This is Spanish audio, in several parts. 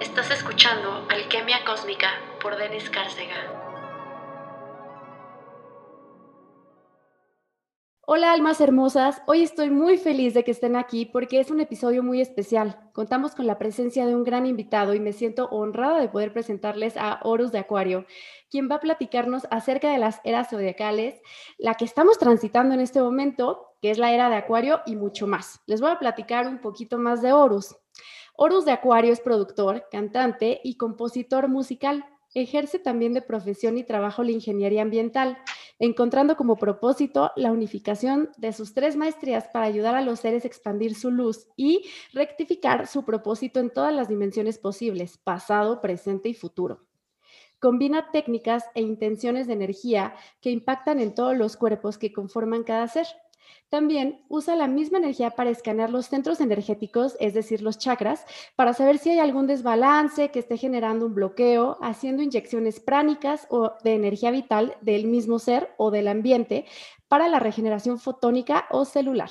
Estás escuchando Alquimia Cósmica por Denis Cárcega. Hola almas hermosas, hoy estoy muy feliz de que estén aquí porque es un episodio muy especial. Contamos con la presencia de un gran invitado y me siento honrada de poder presentarles a Horus de Acuario, quien va a platicarnos acerca de las eras zodiacales, la que estamos transitando en este momento, que es la era de Acuario y mucho más. Les voy a platicar un poquito más de Horus. Horus de Acuario es productor, cantante y compositor musical. Ejerce también de profesión y trabajo la ingeniería ambiental, encontrando como propósito la unificación de sus tres maestrías para ayudar a los seres a expandir su luz y rectificar su propósito en todas las dimensiones posibles, pasado, presente y futuro. Combina técnicas e intenciones de energía que impactan en todos los cuerpos que conforman cada ser. También usa la misma energía para escanear los centros energéticos, es decir, los chakras, para saber si hay algún desbalance que esté generando un bloqueo, haciendo inyecciones pránicas o de energía vital del mismo ser o del ambiente para la regeneración fotónica o celular.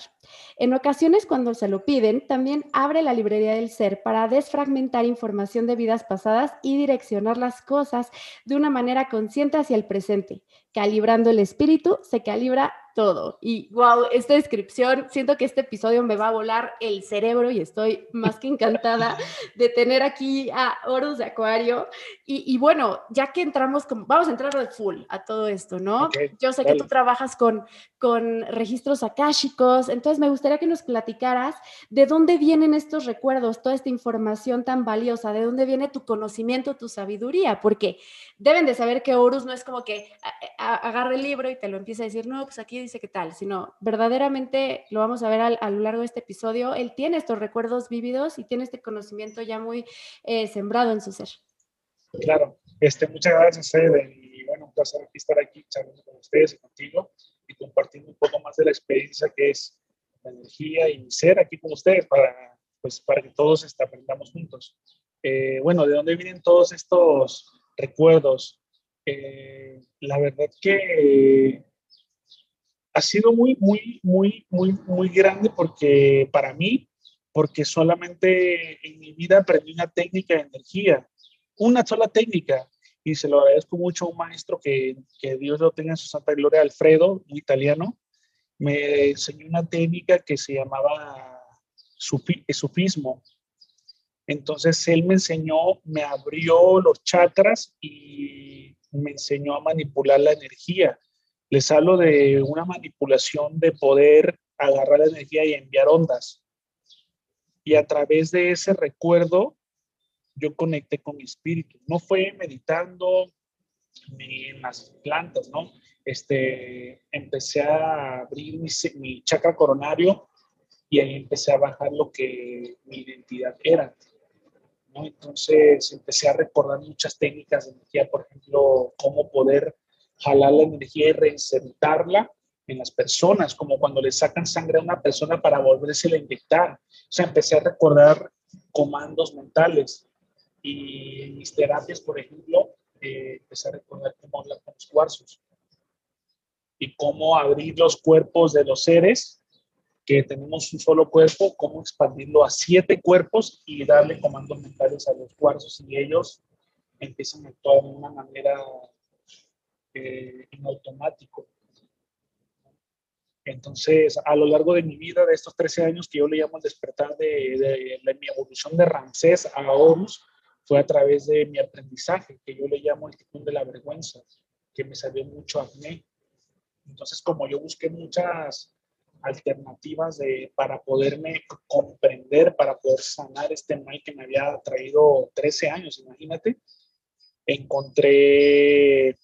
En ocasiones, cuando se lo piden, también abre la librería del ser para desfragmentar información de vidas pasadas y direccionar las cosas de una manera consciente hacia el presente. Calibrando el espíritu, se calibra todo. Y wow, esta descripción, siento que este episodio me va a volar el cerebro y estoy más que encantada de tener aquí a Horus de Acuario. Y, bueno, ya que entramos, como, vamos a entrar de full a todo esto, ¿no? Yo sé que tú trabajas con, con registros akáshicos, entonces me gustaría que nos platicaras de dónde vienen estos recuerdos, toda esta información tan valiosa, de dónde viene tu conocimiento, tu sabiduría, porque deben de saber que Horus no es como que agarre el libro y te lo empieza a decir, no, pues aquí dice qué tal, sino verdaderamente lo vamos a ver a, lo largo de este episodio. Él tiene estos recuerdos vívidos y tiene este conocimiento ya muy eh, sembrado en su ser. Claro, este, muchas gracias, Eden, y bueno, un placer estar aquí charlando con ustedes y contigo y compartiendo un poco más de la experiencia que es energía y ser aquí con ustedes para, pues, para que todos este, aprendamos juntos. Eh, bueno, ¿de dónde vienen todos estos recuerdos? Eh, la verdad que ha sido muy, muy, muy, muy, muy grande porque para mí, porque solamente en mi vida aprendí una técnica de energía, una sola técnica, y se lo agradezco mucho a un maestro que, que Dios lo tenga en su santa gloria, Alfredo, un italiano, me enseñó una técnica que se llamaba sufismo. Entonces él me enseñó, me abrió los chakras y me enseñó a manipular la energía. Les hablo de una manipulación de poder agarrar la energía y enviar ondas. Y a través de ese recuerdo, yo conecté con mi espíritu. No fue meditando ni en las plantas, ¿no? Este, empecé a abrir mi, mi chakra coronario y ahí empecé a bajar lo que mi identidad era. ¿no? Entonces empecé a recordar muchas técnicas de energía, por ejemplo, cómo poder jalar la energía y reinsertarla en las personas, como cuando le sacan sangre a una persona para volverse a inyectar. O sea, empecé a recordar comandos mentales y en mis terapias, por ejemplo, eh, empecé a recordar cómo hablar con los cuarzos y cómo abrir los cuerpos de los seres que tenemos un solo cuerpo, cómo expandirlo a siete cuerpos y darle comandos mentales a los cuarzos y ellos empiezan a actuar de una manera eh. Entonces, a lo largo de mi vida, de estos 13 años que yo le llamo el despertar de, mi evolución de Ramsés a Horus, fue a través de mi aprendizaje, que yo le llamo el ticún de la vergüenza, que me salió mucho acné. Entonces, como yo busqué muchas alternativas de, para poderme comprender, para poder sanar este mal que me había traído 13 años, imagínate, encontré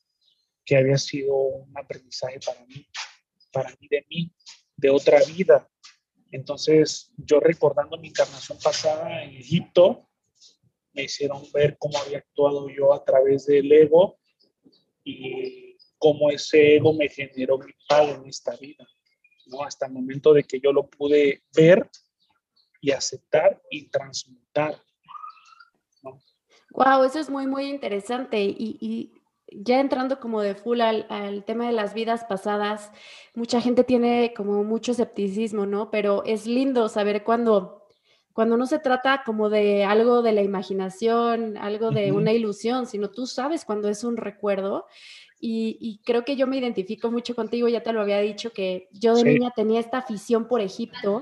que había sido un aprendizaje para mí, para mí de mí, de otra vida. Entonces, yo recordando mi encarnación pasada en Egipto, me hicieron ver cómo había actuado yo a través del ego y cómo ese ego me generó mi pago en esta vida, ¿no? Hasta el momento de que yo lo pude ver y aceptar y transmutar. ¿no? Wow, eso es muy, muy interesante. Y, y ya entrando como de full al, tema de las vidas pasadas, mucha gente tiene como mucho escepticismo, ¿no? Pero es lindo saber cuando cuando no se trata como de algo de la imaginación, algo de una ilusión, sino tú sabes cuando es un recuerdo. Y, creo que yo me identifico mucho contigo, ya te lo había dicho, que yo de niña tenía esta afición por Egipto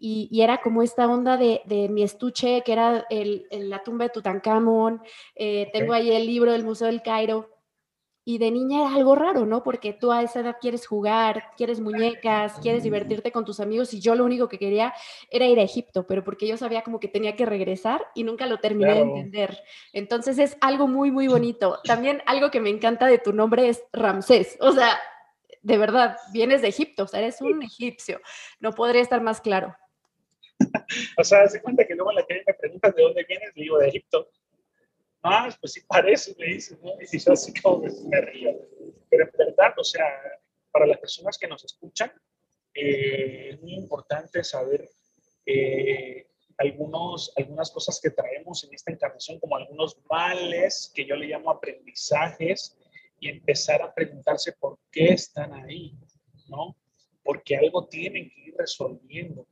y, era como esta onda de, mi estuche, que era el, la tumba de Tutankamón, eh, tengo ahí el libro del Museo del Cairo, y de niña era algo raro, ¿no? Porque tú a esa edad quieres jugar, quieres muñecas, quieres divertirte con tus amigos y yo lo único que quería era ir a Egipto, pero porque yo sabía como que tenía que regresar y nunca lo terminé de entender. Entonces es algo muy, muy bonito. También algo que me encanta de tu nombre es Ramsés. O sea, de verdad, vienes de Egipto, o sea, eres un egipcio. No podría estar más claro. o sea, se cuenta que luego en la que me preguntas de dónde vienes, digo de Egipto ah, pues sí parece, me dice, ¿no? Y yo así como me río. Pero en verdad, o sea, para las personas que nos escuchan, eh, es muy importante saber eh, algunos, algunas cosas que traemos en esta encarnación, como algunos males, que yo le llamo aprendizajes, y empezar a preguntarse por qué están ahí, ¿no? Porque algo tienen que ir resolviendo.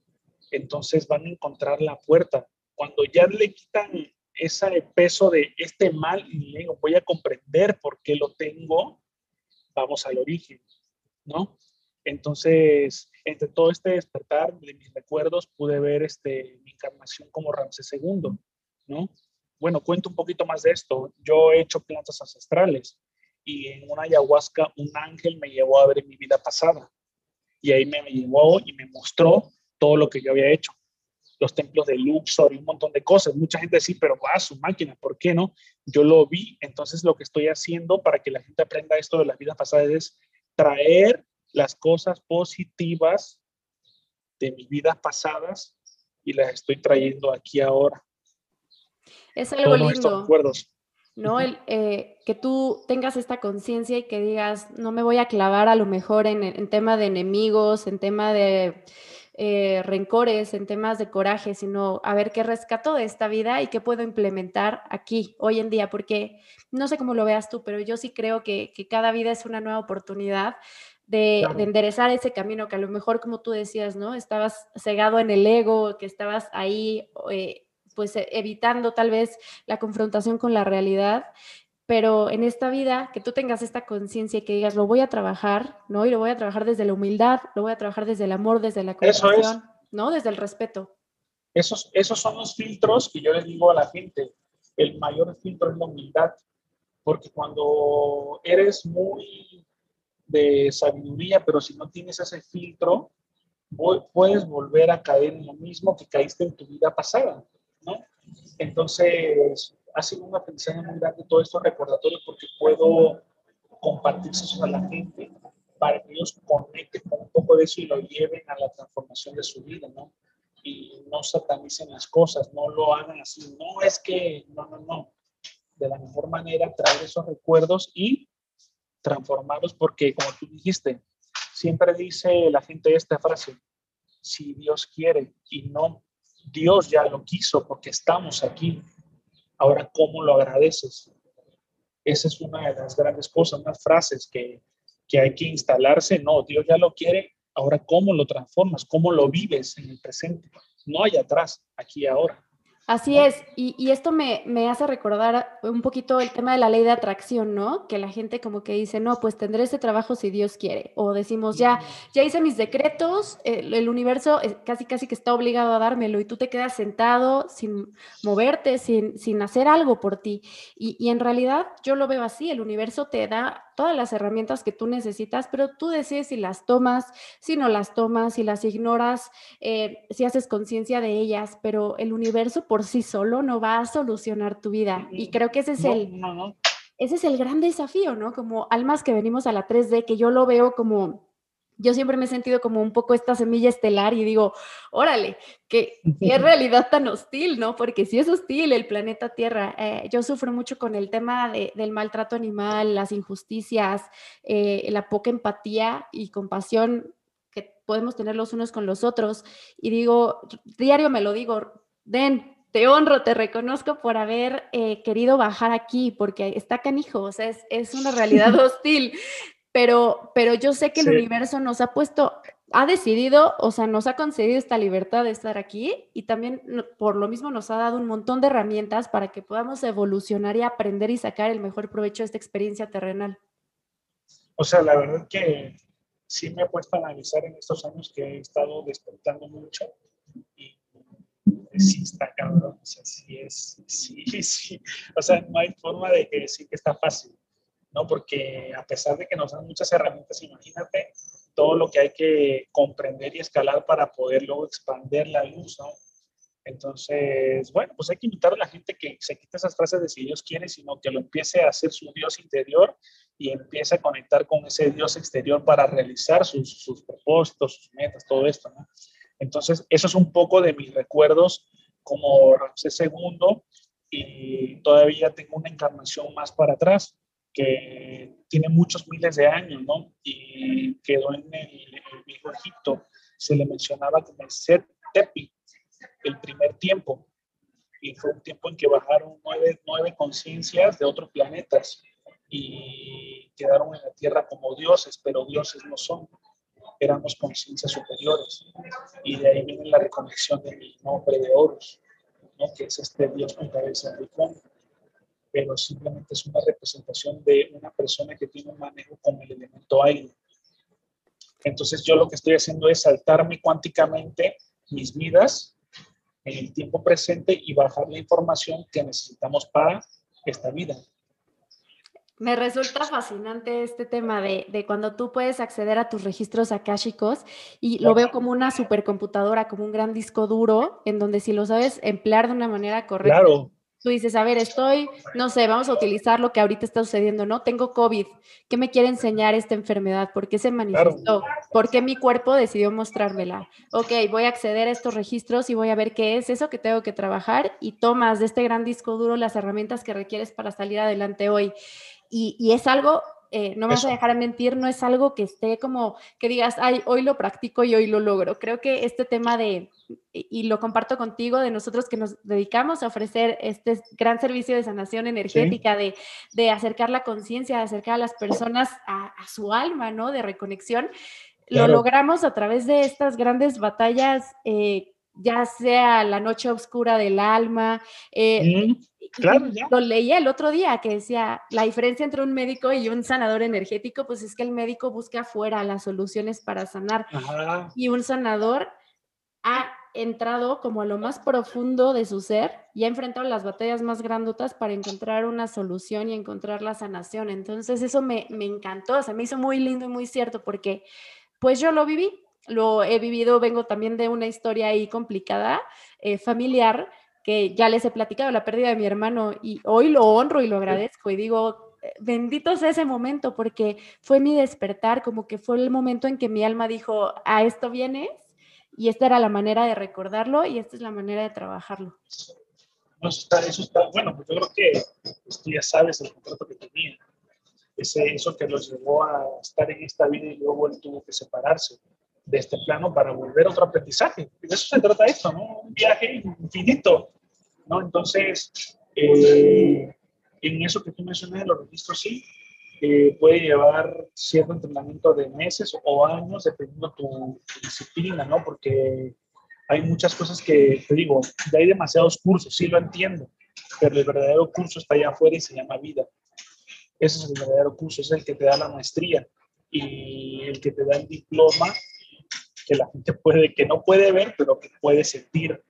Entonces van a encontrar la puerta. Cuando ya le quitan ese peso de este mal y digo, voy a comprender por qué lo tengo, vamos al origen, ¿no? Entonces, entre todo este despertar de mis recuerdos, pude ver este, mi encarnación como Ramsés II, ¿no? Bueno, cuento un poquito más de esto. Yo he hecho plantas ancestrales y en una ayahuasca un ángel me llevó a ver mi vida pasada y ahí me llevó y me mostró todo lo que yo había hecho los templos de Luxor y un montón de cosas. Mucha gente sí, pero va a su máquina, ¿por qué no? Yo lo vi, entonces lo que estoy haciendo para que la gente aprenda esto de las vidas pasadas es traer las cosas positivas de mis vidas pasadas y las estoy trayendo aquí ahora. Es algo lindo. ¿no? El, eh, que tú tengas esta conciencia y que digas, no me voy a clavar a lo mejor en, en tema de enemigos, en tema de eh, rencores, en temas de coraje, sino a ver qué rescato de esta vida y qué puedo implementar aquí, hoy en día, porque no sé cómo lo veas tú, pero yo sí creo que, cada vida es una nueva oportunidad de, enderezar ese camino que a lo mejor, como tú decías, ¿no? Estabas cegado en el ego, que estabas ahí, eh, pues evitando tal vez la confrontación con la realidad pero en esta vida que tú tengas esta conciencia y que digas, lo voy a trabajar, ¿no? Y lo voy a trabajar desde la humildad, lo voy a trabajar desde el amor, desde la compasión, ¿no? Desde el respeto. Esos, esos son los filtros que yo les digo a la gente. El mayor filtro es la humildad, porque cuando eres muy de sabiduría, pero si no tienes ese filtro, puedes volver a caer en lo mismo que caíste en tu vida pasada, ¿no? Entonces, ha sido un aprendizaje muy grande todo esto recordatorio porque puedo compartir eso a la gente para que ellos conecten con un poco de eso y lo lleven a la transformación de su vida, ¿no? Y no satanicen las cosas, no lo hagan así, no es que, no, no, no. De la mejor manera, traer esos recuerdos y transformarlos porque, como tú dijiste, siempre dice la gente esta frase, si Dios quiere y no, Dios ya lo quiso porque estamos aquí Ahora, ¿cómo lo agradeces? Esa es una de las grandes cosas, unas frases que, que hay que instalarse. No, Dios ya lo quiere. Ahora, ¿cómo lo transformas? ¿Cómo lo vives en el presente? No hay atrás, aquí ahora. Así es, y, esto me, hace recordar un poquito el tema de la ley de atracción, ¿no? Que la gente como que dice, no, pues tendré ese trabajo si Dios quiere. O decimos, ya, ya hice mis decretos, el, universo casi casi que está obligado a dármelo y tú te quedas sentado sin moverte, sin, sin hacer algo por ti. Y, y en realidad yo lo veo así, el universo te da todas las herramientas que tú necesitas, pero tú decides si las tomas, si no las tomas, si las ignoras, eh, si haces conciencia de ellas, pero el universo por sí solo no va a solucionar tu vida. Y creo que ese es el... Ese es el gran desafío, ¿no? Como almas que venimos a la 3D, que yo lo veo como yo siempre me he sentido como un poco esta semilla estelar y digo, órale, qué, qué realidad tan hostil, ¿no? Porque si es hostil el planeta Tierra, eh, yo sufro mucho con el tema del maltrato animal, las injusticias, eh, la poca empatía y compasión que podemos tener los unos con los otros. Y digo, diario me lo digo, Den, te honro, te reconozco por haber eh, querido bajar aquí, porque está canijo, o sea, es, es una realidad hostil pero, pero yo sé que el universo nos ha puesto ha decidido, o sea, nos ha concedido esta libertad de estar aquí y también por lo mismo nos ha dado un montón de herramientas para que podamos evolucionar y aprender y sacar el mejor provecho de esta experiencia terrenal. O sea, la verdad que sí me he puesto a analizar en estos años que he estado despertando mucho y sí está cabrón, o sea, sí es, sí, sí, o sea, no hay forma de que decir que está fácil, ¿no? Porque a pesar de que nos dan muchas herramientas, imagínate todo lo que hay que comprender y escalar para poder luego expandir la luz. Entonces, bueno, pues hay que invitar a la gente que se quite esas frases de si Dios quiere, sino que lo empiece a hacer su Dios interior y empiece a conectar con ese Dios exterior para realizar sus, sus propósitos, sus metas, todo esto. Entonces, eso es un poco de mis recuerdos como Ramsés II y todavía tengo una encarnación más para atrás que tiene muchos miles de años, ¿no? Y quedó en el, viejo Egipto. Se le mencionaba como el Set Tepi, el primer tiempo. Y fue un tiempo en que bajaron nueve, nueve conciencias de otros planetas y quedaron en la Tierra como dioses, pero dioses no son éramos conciencias superiores. Y de ahí viene la reconexión de mi nombre de Horus, ¿no? que es este Dios con cabeza de fondo. Pero simplemente es una representación de una persona que tiene un manejo con el elemento aire. Entonces yo lo que estoy haciendo es saltarme cuánticamente mis vidas en el tiempo presente y bajar la información que necesitamos para esta vida. Me resulta fascinante este tema de, de, cuando tú puedes acceder a tus registros akáshicos y lo veo como una supercomputadora, como un gran disco duro, en donde si lo sabes emplear de una manera correcta, claro. Tú dices, a ver, estoy, no sé, vamos a utilizar lo que ahorita está sucediendo, ¿no? Tengo COVID, ¿qué me quiere enseñar esta enfermedad? ¿Por qué se manifestó? ¿Por qué mi cuerpo decidió mostrármela? Ok, voy a acceder a estos registros y voy a ver qué es eso que tengo que trabajar y tomas de este gran disco duro las herramientas que requieres para salir adelante hoy. Y, es algo, eh, no me vas a dejar mentir, no es algo que esté como que digas, ay, hoy lo practico y hoy lo logro. Creo que este tema de, y lo comparto contigo, de nosotros que nos dedicamos a ofrecer este gran servicio de sanación energética, sí. de, de, acercar la conciencia, de acercar a las personas a, a, su alma, ¿no? De reconexión, claro. lo logramos a través de estas grandes batallas. Eh, ya sea la noche oscura del alma. Eh, mm, claro, ya. Lo leía el otro día que decía, la diferencia entre un médico y un sanador energético, pues es que el médico busca afuera las soluciones para sanar. Ajá. Y un sanador ha entrado como a lo más profundo de su ser y ha enfrentado las batallas más grandotas para encontrar una solución y encontrar la sanación. Entonces eso me, me encantó, o sea, me hizo muy lindo y muy cierto porque pues yo lo viví, lo he vivido, vengo también de una historia ahí complicada, eh, familiar, que ya les he platicado, la pérdida de mi hermano, y hoy lo honro y lo agradezco y digo, eh, bendito sea ese momento, porque fue mi despertar, como que fue el momento en que mi alma dijo, a esto vienes, y esta era la manera de recordarlo y esta es la manera de trabajarlo. No, eso, está, eso está, bueno, pues yo creo que pues, tú ya sabes el contrato que tenía, ese, eso que los llevó a estar en esta vida y luego él tuvo que separarse de este plano para volver a otro aprendizaje. De eso se trata esto, ¿no? Un viaje infinito, ¿no? Entonces, eh, en eso que tú mencionas de los registros, sí, eh, puede llevar cierto entrenamiento de meses o años, dependiendo de tu, tu, disciplina, ¿no? Porque hay muchas cosas que, te digo, ya hay demasiados cursos, sí lo entiendo, pero el verdadero curso está allá afuera y se llama vida. Ese es el verdadero curso, es el que te da la maestría y el que te da el diploma que la gente puede, que no puede ver, pero que puede sentir.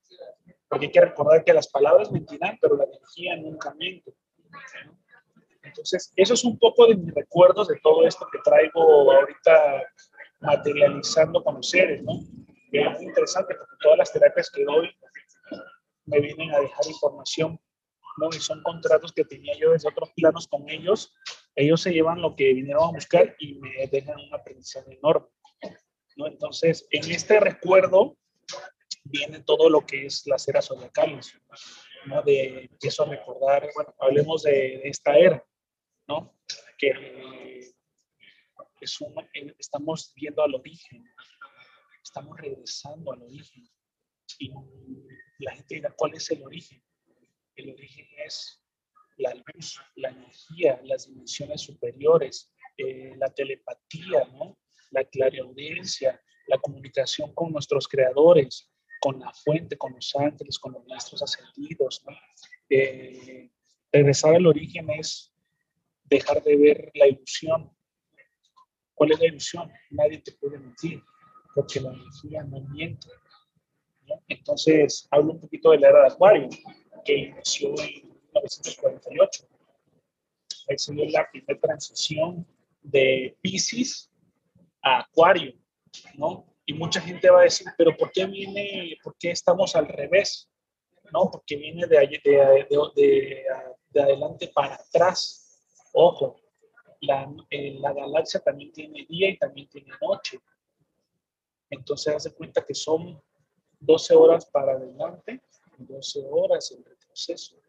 Porque hay que recordar que las palabras mentirán, pero la energía nunca miente. Entonces, eso es un poco de mis recuerdos de todo esto que traigo ahorita materializando con ustedes, ¿no? Que es interesante porque todas las terapias que doy me vienen a dejar información, ¿no? Y son contratos que tenía yo desde otros planos con ellos. Ellos se llevan lo que vinieron a buscar y me dejan un aprendizaje enorme. ¿No? Entonces, en este recuerdo viene todo lo que es las eras zodiacales, ¿no? De, empiezo a recordar, bueno, hablemos de, esta era, ¿no? Que es un, estamos viendo al origen, estamos regresando al origen. Y la gente dirá, ¿cuál es el origen? El origen es la luz, la energía, las dimensiones superiores, eh, la telepatía, ¿no? La clariaudiencia, la comunicación con nuestros creadores, con la fuente, con los ángeles, con los maestros ascendidos. ¿no? Eh, regresar al origen es dejar de ver la ilusión. ¿Cuál es la ilusión? Nadie te puede mentir, porque la energía no miente. Entonces, hablo un poquito de la era de Acuario, que inició en 1948. Ahí se dio la primera transición de Pisces a Acuario, ¿no? Y mucha gente va a decir, pero ¿por qué viene, por qué estamos al revés? ¿No? Porque viene de, de, de, de adelante para atrás. Ojo, la, eh, la, galaxia también tiene día y también tiene noche. Entonces, hace cuenta que son 12 horas para adelante y 12 horas en retroceso.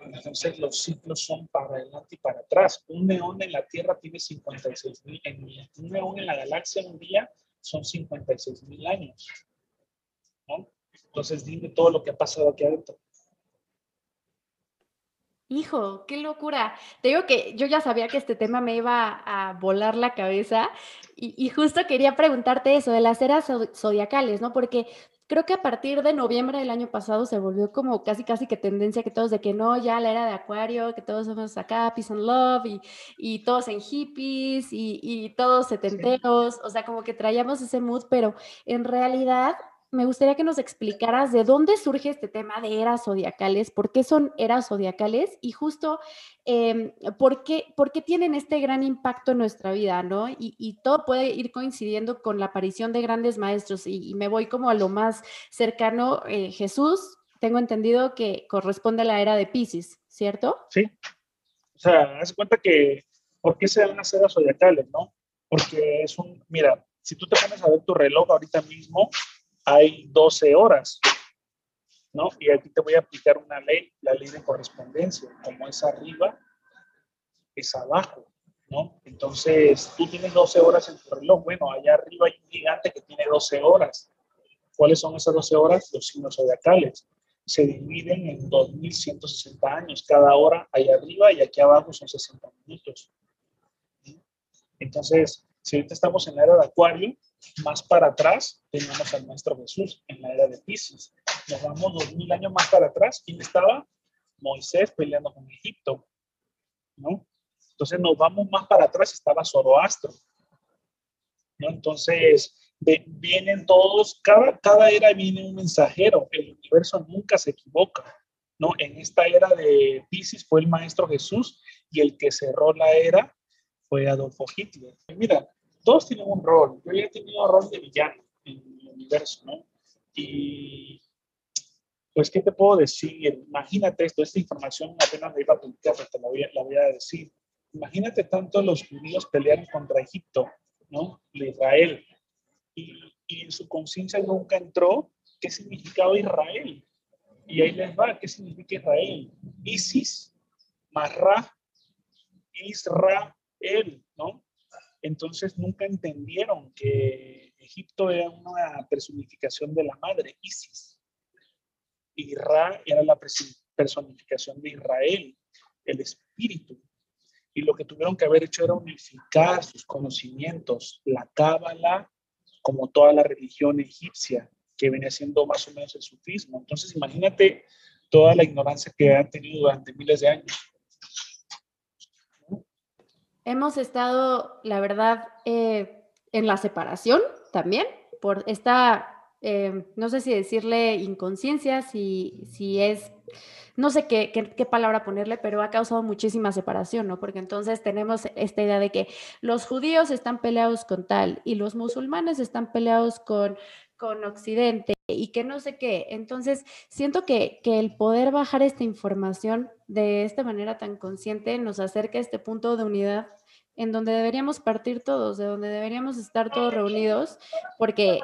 Entonces los ciclos son para adelante y para atrás. Un neón en la Tierra tiene 56 mil, un neón en la galaxia un día son 56 mil años. Entonces dime todo lo que ha pasado aquí adentro. Hijo, qué locura. Te digo que yo ya sabía que este tema me iba a volar la cabeza y, y justo quería preguntarte eso de las eras zodiacales, ¿no? Porque creo que a partir de noviembre del año pasado se volvió como casi, casi que tendencia que todos de que no, ya la era de Acuario, que todos somos acá, peace and love, y, y todos en hippies, y, y todos setenteros, o sea, como que traíamos ese mood, pero en realidad me gustaría que nos explicaras de dónde surge este tema de eras zodiacales, por qué son eras zodiacales y justo em, por, qué, por, qué, tienen este gran impacto en nuestra vida, ¿no? Y, todo puede ir coincidiendo con la aparición de grandes maestros y, me voy como a lo más cercano, eh, Jesús, tengo entendido que corresponde a la era de Pisces, ¿cierto? Sí. O sea, haz cuenta que, ¿por qué se dan las eras zodiacales, no? Porque es un, mira, si tú te pones a ver tu reloj ahorita mismo, hay 12 horas, ¿no? Y aquí te voy a aplicar una ley, la ley de correspondencia, como es arriba, es abajo, ¿no? Entonces, tú tienes 12 horas en tu reloj, bueno, allá arriba hay un gigante que tiene 12 horas. ¿Cuáles son esas 12 horas? Los signos zodiacales. Se dividen en 2160 años. Cada hora allá arriba y aquí abajo son 60 minutos. Entonces, si ahorita estamos en la era de Acuario, más para atrás teníamos al Maestro Jesús en la era de Pisces. Nos vamos dos mil años más para atrás. ¿Quién estaba? Moisés peleando con Egipto. ¿no? Entonces nos vamos más para atrás, estaba Zoroastro. ¿no? Entonces vienen todos, cada, cada era viene un mensajero. El universo nunca se equivoca. ¿no? En esta era de Pisces fue el Maestro Jesús y el que cerró la era fue Adolfo Hitler. Mira, todos tienen un rol. Yo ya he tenido rol de villano en el universo, ¿no? Y pues, ¿qué te puedo decir? Imagínate esto, esta información apenas me iba a publicar, pero te la voy a, la decir. Imagínate tanto los judíos pelearon contra Egipto, ¿no? Israel. Y, y en su conciencia nunca entró qué significaba Israel. Y ahí les va, ¿qué significa Israel? Isis, Marra, Israel, ¿no? Entonces nunca entendieron que Egipto era una personificación de la madre, Isis. Y Ra era la personificación de Israel, el espíritu. Y lo que tuvieron que haber hecho era unificar sus conocimientos, la cábala, como toda la religión egipcia, que venía siendo más o menos el sufismo. Entonces imagínate toda la ignorancia que han tenido durante miles de años. Hemos estado, la verdad, eh, en la separación también, por esta, eh, no sé si decirle inconsciencia, si, si es, no sé qué, qué, palabra ponerle, pero ha causado muchísima separación, ¿no? Porque entonces tenemos esta idea de que los judíos están peleados con tal y los musulmanes están peleados con, con Occidente y que no sé qué. Entonces, siento que, que, el poder bajar esta información de esta manera tan consciente nos acerca a este punto de unidad en donde deberíamos partir todos, de donde deberíamos estar todos reunidos, porque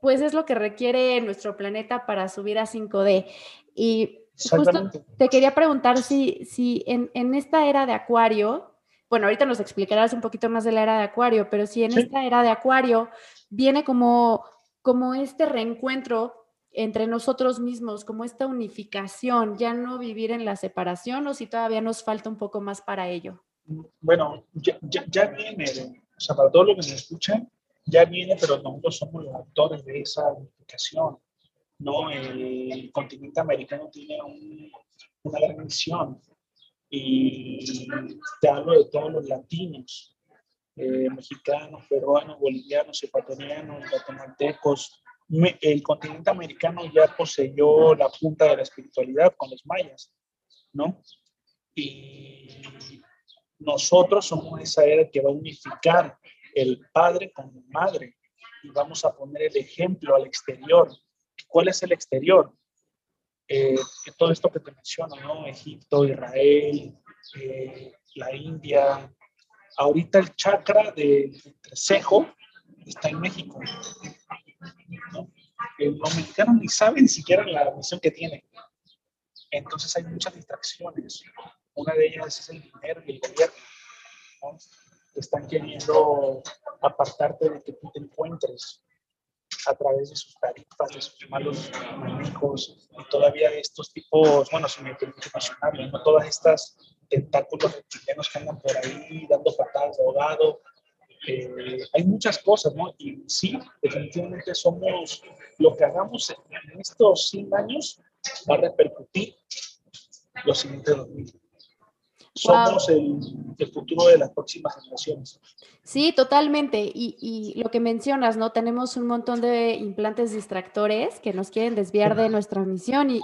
pues es lo que requiere nuestro planeta para subir a 5D. Y justo te quería preguntar si, si en, en esta era de Acuario, bueno, ahorita nos explicarás un poquito más de la era de Acuario, pero si en esta era de Acuario viene como, como este reencuentro entre nosotros mismos, como esta unificación, ya no vivir en la separación o si todavía nos falta un poco más para ello. Bueno, ya, ya, viene, o sea, para todos los que me escuchan, ya viene, pero nosotros somos los actores de esa unificación. ¿no? El continente americano tiene una gran misión y te hablo de todos los latinos, eh, mexicanos, peruanos, bolivianos, ecuatorianos, guatemaltecos. El continente americano ya poseyó la punta de la espiritualidad con los mayas, ¿no? Y nosotros somos esa era que va a unificar el padre con la madre y vamos a poner el ejemplo al exterior. ¿Cuál es el exterior? Eh, todo esto que te menciono, ¿no? Egipto, Israel, eh, la India. Ahorita el chakra del entrecejo está en México. Los mexicanos ni saben siquiera la misión que tiene. Entonces hay muchas distracciones. Una de ellas es el dinero y el gobierno. Están queriendo apartarte de que tú te encuentres a través de sus tarifas, de sus malos manejos, y todavía estos tipos, bueno, si me permite mencionarlo, ¿no? todas estas tentáculos reptilianos que andan por ahí dando patadas de ahogado. Eh, hay muchas cosas, ¿no? Y sí, definitivamente somos, lo que hagamos en estos 100 años va a repercutir los siguientes 2000 somos el, el, futuro de las próximas generaciones. Sí, totalmente. Y, y, lo que mencionas, ¿no? Tenemos un montón de implantes distractores que nos quieren desviar de nuestra misión y,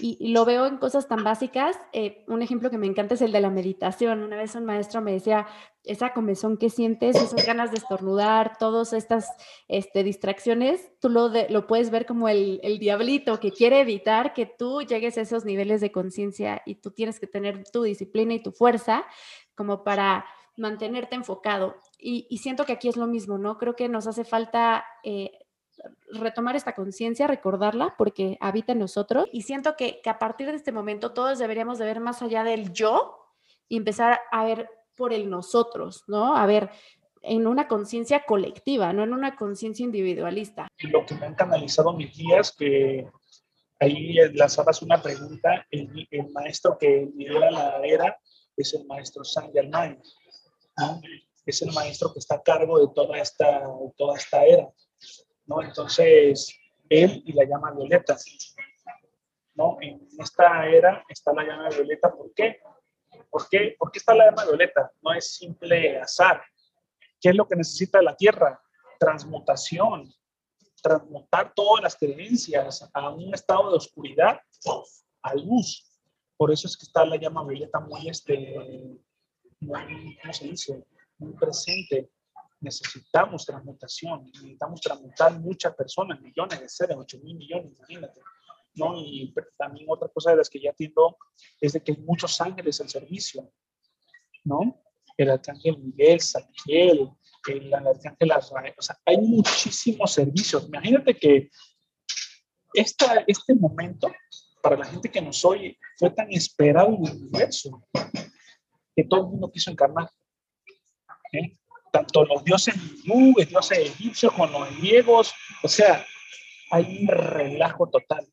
y lo veo en cosas tan básicas. Eh, un ejemplo que me encanta es el de la meditación. Una vez un maestro me decía, esa comezón que sientes, esas ganas de estornudar, todas estas este, distracciones, tú lo, lo puedes ver como el, el, diablito que quiere evitar que tú llegues a esos niveles de conciencia y tú tienes que tener tu disciplina y tu fuerza como para mantenerte enfocado. Y, y siento que aquí es lo mismo, ¿no? Creo que nos hace falta... Eh, retomar esta conciencia, recordarla, porque habita en nosotros. Y siento que, que, a partir de este momento todos deberíamos de ver más allá del yo y empezar a ver por el nosotros, ¿no? A ver, en una conciencia colectiva, no en una conciencia individualista. Lo que me han canalizado mis días, que ahí lanzabas una pregunta, el, el, maestro que lidera la era es el maestro Saint Germain, ¿no? es el maestro que está a cargo de toda esta, toda esta era, ¿no? Entonces, él y la llama violeta, ¿no? En esta era está la llama violeta, ¿por qué? ¿Por qué, ¿Por qué está la llama violeta? No es simple azar. ¿Qué es lo que necesita la Tierra? Transmutación, transmutar todas las creencias a un estado de oscuridad a luz. Por eso es que está la llama violeta muy, este, muy, ¿cómo se dice? Muy presente. Necesitamos transmutación, necesitamos transmutar muchas personas, millones de seres, 8 mil millones, imagínate. ¿No? Y también otra cosa de las que ya entiendo es de que hay muchos ángeles al servicio, ¿no? El arcángel Miguel, Saquiel, el arcángel Azrael, o sea, hay muchísimos servicios. Imagínate que esta, este momento, para la gente que nos oye, fue tan esperado en el universo que todo el mundo quiso encarnar. ¿eh? Tanto los dioses hindúes, dioses egipcios, con los griegos, o sea, hay un relajo total.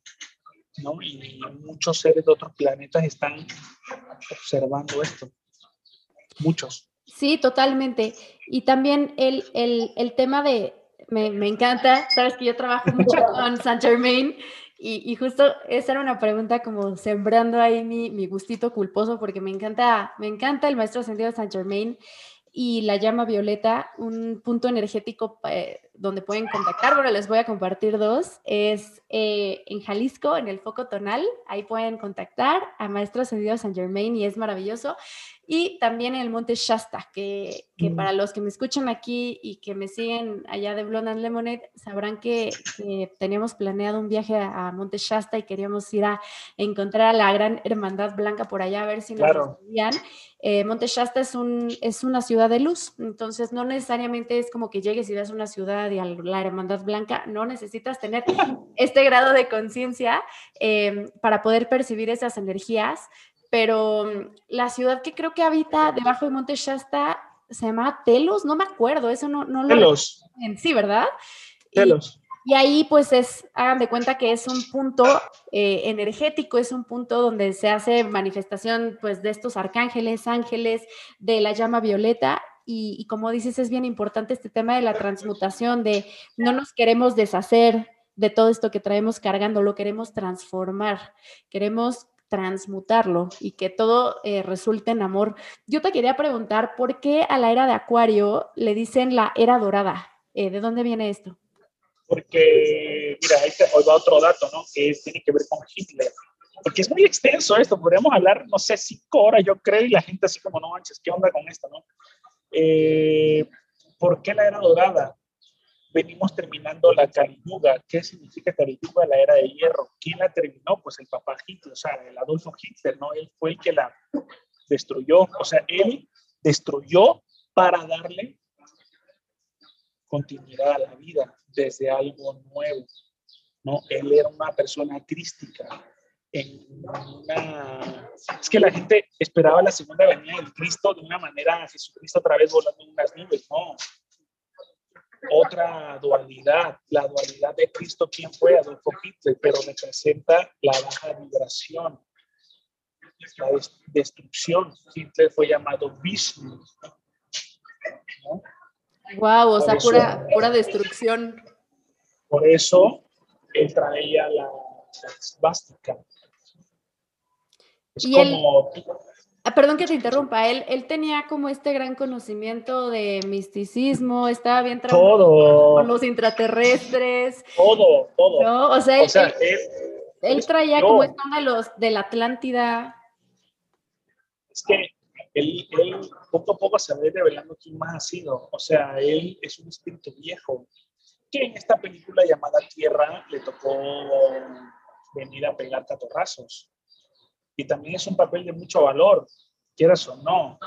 ¿No? Y muchos seres de otros planetas están observando esto. Muchos. Sí, totalmente. Y también el, el, el tema de, me, me, encanta, sabes que yo trabajo mucho con Saint Germain y, y, justo esa era una pregunta como sembrando ahí mi, mi, gustito culposo porque me encanta, me encanta el maestro ascendido de Saint Germain y la llama violeta, un punto energético eh, donde pueden contactar. Bueno, les voy a compartir dos. Es eh, en Jalisco, en el foco tonal. Ahí pueden contactar a Maestro Ascendido San Germain y es maravilloso. Y también en el Monte Shasta, que, que mm. para los que me escuchan aquí y que me siguen allá de Blonde and Lemonade, sabrán que, que teníamos planeado un viaje a, a, Monte Shasta y queríamos ir a encontrar a la gran hermandad blanca por allá, a ver si nos claro. Eh, Monte Shasta es, un, es una ciudad de luz, entonces no necesariamente es como que llegues y veas una ciudad y a la hermandad blanca, no necesitas tener este grado de conciencia eh, para poder percibir esas energías, pero mm, la ciudad que creo que habita debajo de Monte Shasta se llama Telos, no me acuerdo, eso no, no lo... Telos. Sí, ¿verdad? Telos. Y ahí pues es, hagan de cuenta que es un punto eh, energético, es un punto donde se hace manifestación pues de estos arcángeles, ángeles, de la llama violeta y, y como dices, es bien importante este tema de la transmutación, de no nos queremos deshacer de todo esto que traemos cargando, lo queremos transformar, queremos transmutarlo y que todo eh, resulte en amor. Yo te quería preguntar, ¿por qué a la era de Acuario le dicen la era dorada? Eh, ¿De dónde viene esto? Porque, mira, ahí te, va otro dato, ¿no? Que tiene que ver con Hitler. Porque es muy extenso esto, podríamos hablar, no sé, cinco horas, yo creo, y la gente así como, no manches, ¿qué onda con esto, no? Eh, ¿Por qué la era dorada? venimos terminando la Yuga. ¿Qué significa Yuga? La era de hierro. ¿Quién la terminó? Pues el papá Hitler, o sea, el Adolfo Hitler, ¿no? Él fue el que la destruyó. O sea, él destruyó para darle continuidad a la vida desde algo nuevo, ¿no? Él era una persona crística. En una... Es que la gente esperaba la segunda venida del Cristo de una manera, Jesucristo otra vez volando en unas nubes, no otra dualidad, la dualidad de Cristo, ¿quién fue? Adolfo Hitler, pero representa la baja vibración, la destrucción. Hitler fue llamado Vishnu. Wow, o sea, pura, pura destrucción. Por eso él traía la, la Es como, Ah, perdón que te interrumpa, él, él tenía como este gran conocimiento de misticismo, estaba bien trabajado con los intraterrestres. Todo, todo. ¿no? O sea, él, traía como esta de los de la Atlántida. Es que él, él, poco a poco se va revelando quién más ha sido. O sea, él es un espíritu viejo que en esta película llamada Tierra le tocó venir a pegar catorrazos y también es un papel de mucho valor, quieras o no,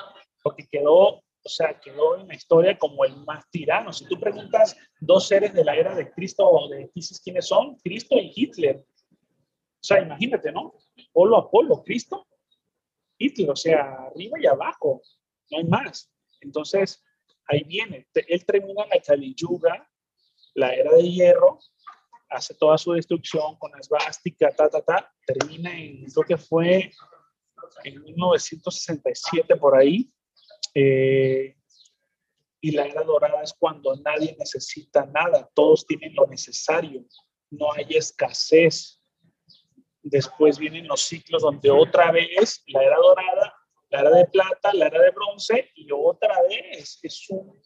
porque quedó, o sea, quedó en la historia como el más tirano. Si tú preguntas dos seres de la era de Cristo o de dices quiénes son, Cristo y Hitler. O sea, imagínate, ¿no? Polo a polo, Cristo, Hitler, o sea, arriba y abajo, no hay más. Entonces, ahí viene, él termina la Kali Yuga, la era de hierro, hace toda su destrucción con la esvástica, ta, ta, ta, termina en, creo que fue en 1967 por ahí. Eh, y la era dorada es cuando nadie necesita nada, todos tienen lo necesario, no hay escasez. Después vienen los ciclos donde otra vez la era dorada, la era de plata, la era de bronce y otra vez es un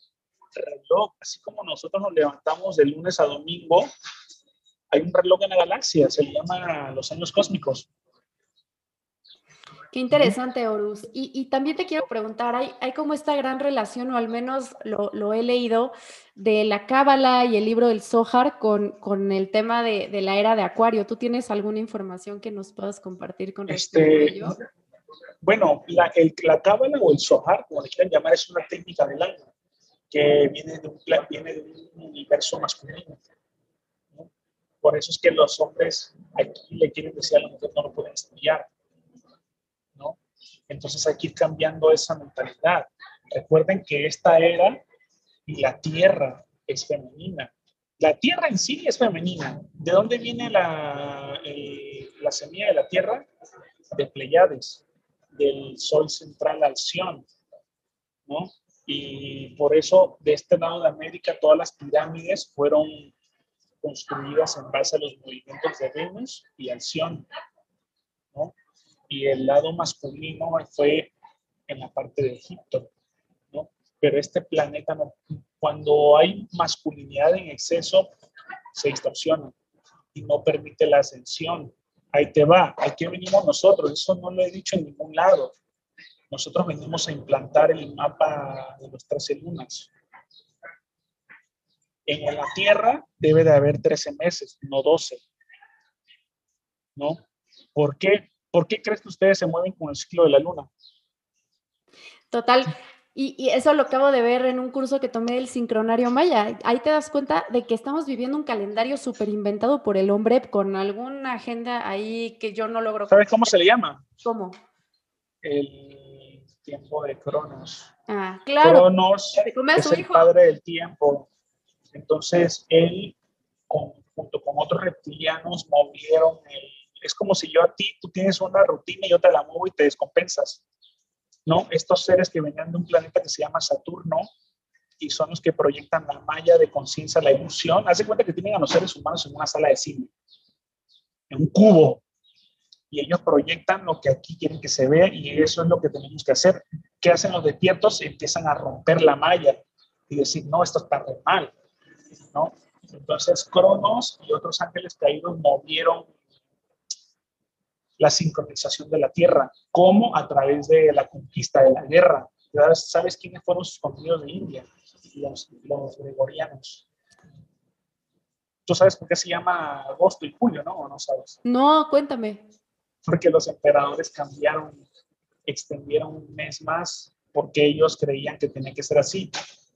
reloj, así como nosotros nos levantamos de lunes a domingo hay un reloj en la galaxia, se le llama los años cósmicos. Qué interesante, Horus. Y, también te quiero preguntar, ¿hay, ¿hay, como esta gran relación, o al menos lo, he leído, de la Cábala y el libro del Zohar con, con el tema de, de, la era de Acuario? ¿Tú tienes alguna información que nos puedas compartir con respecto este, a ello? Bueno, la, el, la Cábala o el Zohar, como le quieran llamar, es una técnica del alma que viene de un, viene de un universo masculino. Por eso es que los hombres aquí le quieren decir a la mujer no lo pueden estudiar. ¿no? Entonces hay que ir cambiando esa mentalidad. Recuerden que esta era y la tierra es femenina. La tierra en sí es femenina. ¿De dónde viene la, la semilla de la tierra? De Pleiades, del sol central al Sion. ¿no? Y por eso de este lado de América todas las pirámides fueron construidas en base a los movimientos de Venus y Alción, ¿no? Y el lado masculino fue en la parte de Egipto, ¿no? Pero este planeta, no, cuando hay masculinidad en exceso, se distorsiona y no permite la ascensión. Ahí te va, aquí venimos nosotros, eso no lo he dicho en ningún lado. Nosotros venimos a implantar el mapa de 13 lunas, en la Tierra debe de haber 13 meses, no 12. ¿No? ¿Por qué? ¿Por qué crees que ustedes se mueven con el ciclo de la Luna? Total. Y, eso lo acabo de ver en un curso que tomé del sincronario maya. Ahí te das cuenta de que estamos viviendo un calendario súper inventado por el hombre con alguna agenda ahí que yo no logro. ¿Sabes cómo se le llama? ¿Cómo? El tiempo de Cronos. Ah, claro. Cronos es el padre del tiempo. Entonces, él, junto con otros reptilianos, movieron el, Es como si yo a ti, tú tienes una rutina y yo te la muevo y te descompensas. ¿no? Estos seres que venían de un planeta que se llama Saturno y son los que proyectan la malla de conciencia, la ilusión. Haz de cuenta que tienen a los seres humanos en una sala de cine, en un cubo, y ellos proyectan lo que aquí quieren que se vea y eso es lo que tenemos que hacer. ¿Qué hacen los despiertos? Empiezan a romper la malla y decir, no, esto está re mal, ¿no? Entonces, Cronos y otros ángeles caídos movieron la sincronización de la Tierra. ¿Cómo? A través de la conquista de la guerra. ¿Sabes quiénes fueron sus contenidos de India? Los, los gregorianos. Tú sabes por qué se llama agosto y julio, ¿no? ¿O no sabes? No, cuéntame. Porque los emperadores cambiaron, extendieron un mes más porque ellos creían que tenía que ser así.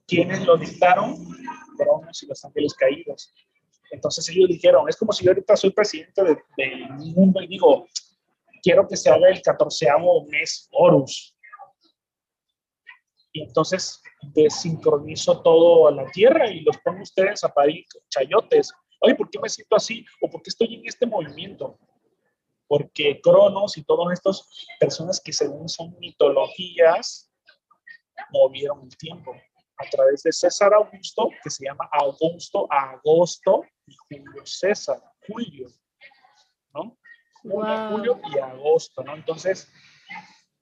¿Quiénes lo dictaron? Y los ángeles caídos. Entonces ellos dijeron, es como si yo ahorita soy presidente del de mundo y digo, quiero que se haga el catorceavo mes Horus. Y entonces desincronizo todo a la Tierra y los pongo ustedes a parir chayotes. Oye, ¿por qué me siento así? ¿O por qué estoy en este movimiento? Porque Cronos y todas estas personas que según son mitologías, movieron el tiempo a través de César Augusto, que se llama Augusto, Agosto y Julio César, Julio, ¿no? Julio y agosto, ¿no? Entonces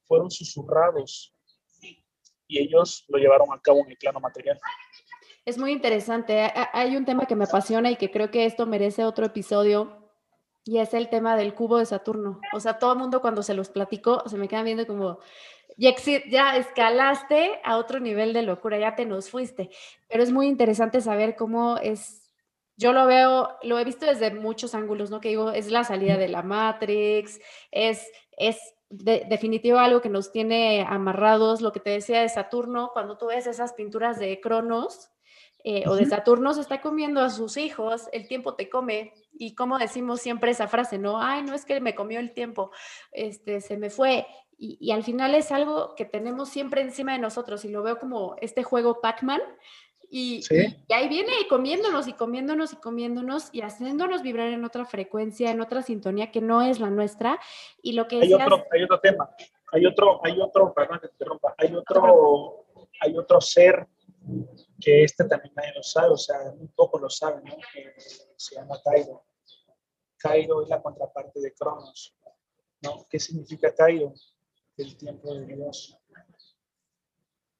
fueron susurrados y ellos lo llevaron a cabo en el plano material. Es muy interesante. Hay un tema que me apasiona y que creo que esto merece otro episodio y es el tema del cubo de Saturno. O sea, todo el mundo cuando se los platico se me quedan viendo como, ya, ya escalaste a otro nivel de locura, ya te nos fuiste. Pero es muy interesante saber cómo es yo lo veo, lo he visto desde muchos ángulos, ¿no? Que digo, es la salida de la Matrix, es, es definitivo algo que nos tiene amarrados, lo que te decía de Saturno, cuando tú ves esas pinturas de Cronos eh, o de Saturno se está comiendo a sus hijos, el tiempo te come, y como decimos siempre esa frase, ¿no? Ay, no es que me comió el tiempo, este, se me fue, y, y al final es algo que tenemos siempre encima de nosotros, y lo veo como este juego Pac-Man, y, ahí viene comiéndonos y comiéndonos y comiéndonos y haciéndonos vibrar en otra frecuencia, en otra sintonía que no es la nuestra. Y lo que hay, otro, hay otro tema, hay otro, hay otro, perdón que te interrumpa, hay otro, hay otro ser que este también nadie lo sabe, o sea, un poco lo sabe, ¿no? Que se llama Cairo. Cairo es la contraparte de Cronos, ¿no? ¿Qué significa Cairo? El tiempo de Dios.